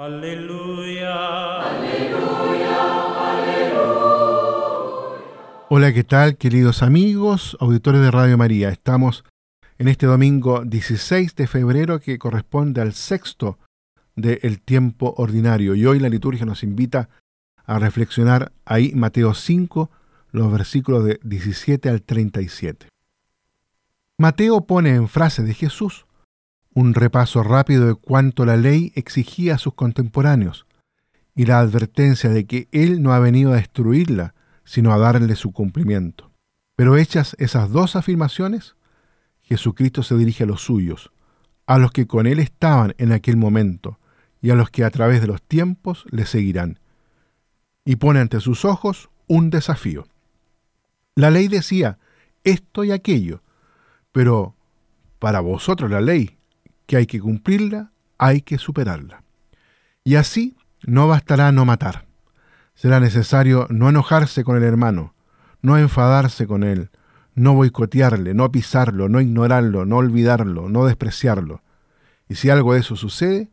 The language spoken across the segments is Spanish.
Aleluya. Aleluya. Aleluya. Hola, ¿qué tal, queridos amigos, auditores de Radio María? Estamos en este domingo 16 de febrero que corresponde al sexto del tiempo ordinario y hoy la liturgia nos invita a reflexionar ahí Mateo 5, los versículos de 17 al 37. Mateo pone en frase de Jesús un repaso rápido de cuánto la ley exigía a sus contemporáneos y la advertencia de que Él no ha venido a destruirla, sino a darle su cumplimiento. Pero hechas esas dos afirmaciones, Jesucristo se dirige a los suyos, a los que con Él estaban en aquel momento y a los que a través de los tiempos le seguirán, y pone ante sus ojos un desafío. La ley decía esto y aquello, pero para vosotros la ley que hay que cumplirla, hay que superarla. Y así no bastará no matar. Será necesario no enojarse con el hermano, no enfadarse con él, no boicotearle, no pisarlo, no ignorarlo, no olvidarlo, no despreciarlo. Y si algo de eso sucede,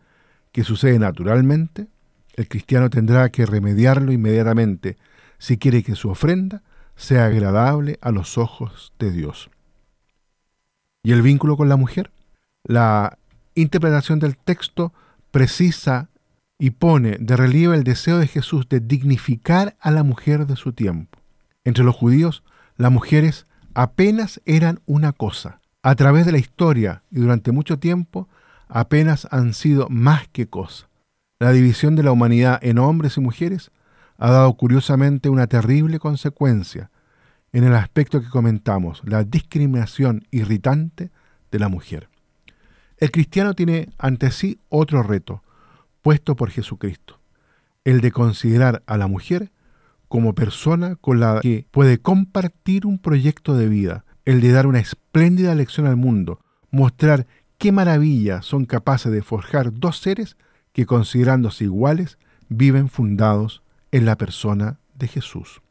que sucede naturalmente, el cristiano tendrá que remediarlo inmediatamente si quiere que su ofrenda sea agradable a los ojos de Dios. ¿Y el vínculo con la mujer? La interpretación del texto precisa y pone de relieve el deseo de Jesús de dignificar a la mujer de su tiempo. Entre los judíos, las mujeres apenas eran una cosa. A través de la historia y durante mucho tiempo, apenas han sido más que cosa. La división de la humanidad en hombres y mujeres ha dado curiosamente una terrible consecuencia en el aspecto que comentamos, la discriminación irritante de la mujer. El cristiano tiene ante sí otro reto, puesto por Jesucristo, el de considerar a la mujer como persona con la que puede compartir un proyecto de vida, el de dar una espléndida lección al mundo, mostrar qué maravilla son capaces de forjar dos seres que considerándose iguales viven fundados en la persona de Jesús.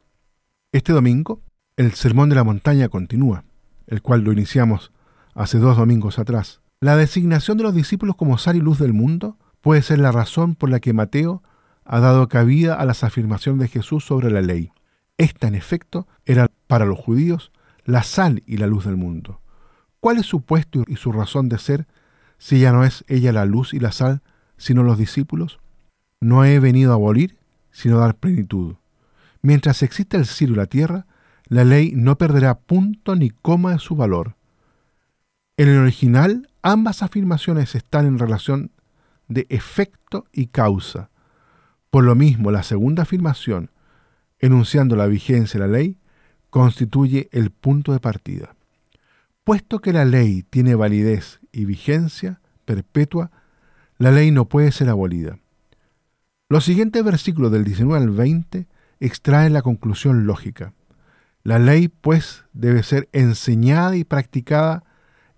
Este domingo, el Sermón de la Montaña continúa, el cual lo iniciamos hace dos domingos atrás. La designación de los discípulos como sal y luz del mundo puede ser la razón por la que Mateo ha dado cabida a las afirmaciones de Jesús sobre la ley. Esta, en efecto, era para los judíos la sal y la luz del mundo. ¿Cuál es su puesto y su razón de ser si ya no es ella la luz y la sal, sino los discípulos? No he venido a abolir, sino a dar plenitud. Mientras exista el cielo y la tierra, la ley no perderá punto ni coma de su valor. En el original Ambas afirmaciones están en relación de efecto y causa. Por lo mismo, la segunda afirmación, enunciando la vigencia de la ley, constituye el punto de partida. Puesto que la ley tiene validez y vigencia perpetua, la ley no puede ser abolida. Los siguientes versículos del 19 al 20 extraen la conclusión lógica. La ley, pues, debe ser enseñada y practicada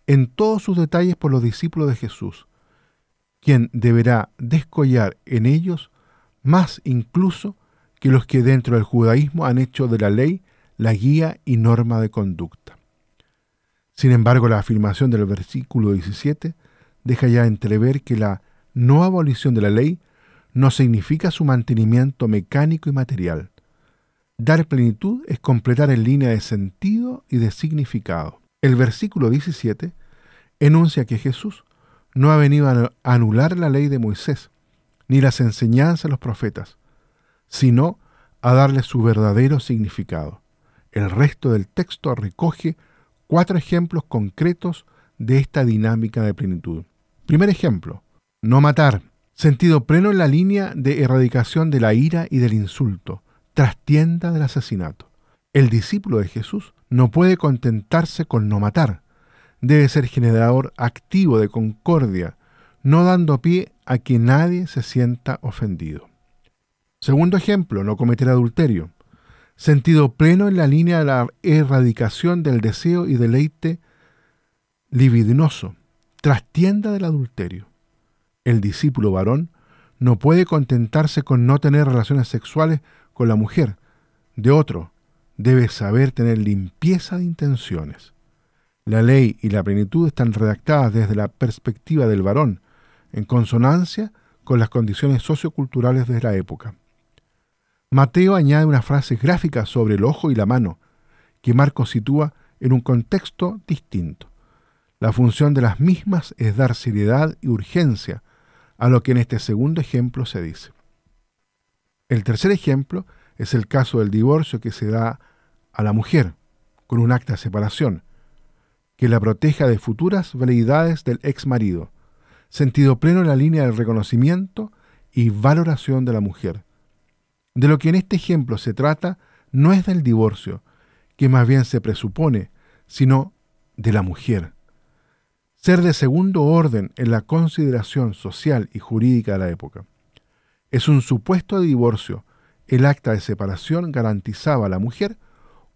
en todos sus detalles por los discípulos de Jesús, quien deberá descollar en ellos más incluso que los que dentro del judaísmo han hecho de la ley la guía y norma de conducta. Sin embargo, la afirmación del versículo 17 deja ya entrever que la no abolición de la ley no significa su mantenimiento mecánico y material. Dar plenitud es completar en línea de sentido y de significado. El versículo 17 enuncia que Jesús no ha venido a anular la ley de Moisés, ni las enseñanzas de los profetas, sino a darle su verdadero significado. El resto del texto recoge cuatro ejemplos concretos de esta dinámica de plenitud. Primer ejemplo, no matar, sentido pleno en la línea de erradicación de la ira y del insulto, trastienda del asesinato. El discípulo de Jesús no puede contentarse con no matar. Debe ser generador activo de concordia, no dando pie a que nadie se sienta ofendido. Segundo ejemplo, no cometer adulterio. Sentido pleno en la línea de la erradicación del deseo y deleite libidinoso, trastienda del adulterio. El discípulo varón no puede contentarse con no tener relaciones sexuales con la mujer de otro, debe saber tener limpieza de intenciones. La ley y la plenitud están redactadas desde la perspectiva del varón, en consonancia con las condiciones socioculturales de la época. Mateo añade una frase gráfica sobre el ojo y la mano, que Marcos sitúa en un contexto distinto. La función de las mismas es dar seriedad y urgencia a lo que en este segundo ejemplo se dice. El tercer ejemplo es el caso del divorcio que se da a la mujer con un acta de separación, que la proteja de futuras veleidades del ex marido, sentido pleno en la línea del reconocimiento y valoración de la mujer. De lo que en este ejemplo se trata no es del divorcio, que más bien se presupone, sino de la mujer. Ser de segundo orden en la consideración social y jurídica de la época. Es un supuesto divorcio. El acta de separación garantizaba a la mujer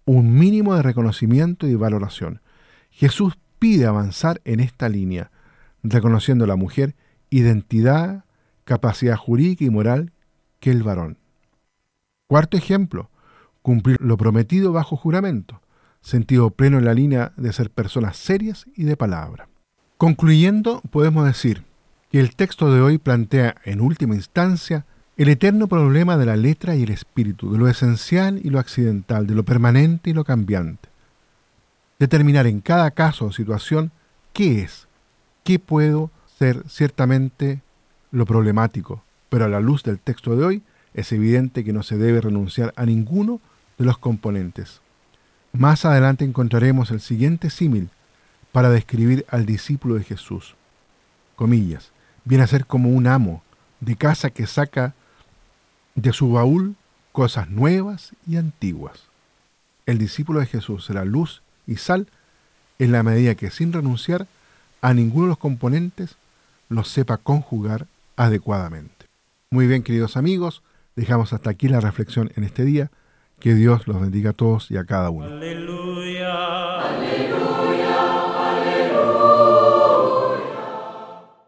un mínimo de reconocimiento y valoración. Jesús pide avanzar en esta línea, reconociendo a la mujer identidad, capacidad jurídica y moral que el varón. Cuarto ejemplo, cumplir lo prometido bajo juramento, sentido pleno en la línea de ser personas serias y de palabra. Concluyendo, podemos decir que el texto de hoy plantea en última instancia el eterno problema de la letra y el espíritu, de lo esencial y lo accidental, de lo permanente y lo cambiante. Determinar en cada caso o situación qué es, qué puedo ser ciertamente lo problemático, pero a la luz del texto de hoy es evidente que no se debe renunciar a ninguno de los componentes. Más adelante encontraremos el siguiente símil para describir al discípulo de Jesús. Comillas, viene a ser como un amo de casa que saca de su baúl cosas nuevas y antiguas. El discípulo de Jesús será luz y sal en la medida que sin renunciar a ninguno de los componentes los sepa conjugar adecuadamente. Muy bien, queridos amigos, dejamos hasta aquí la reflexión en este día. Que Dios los bendiga a todos y a cada uno.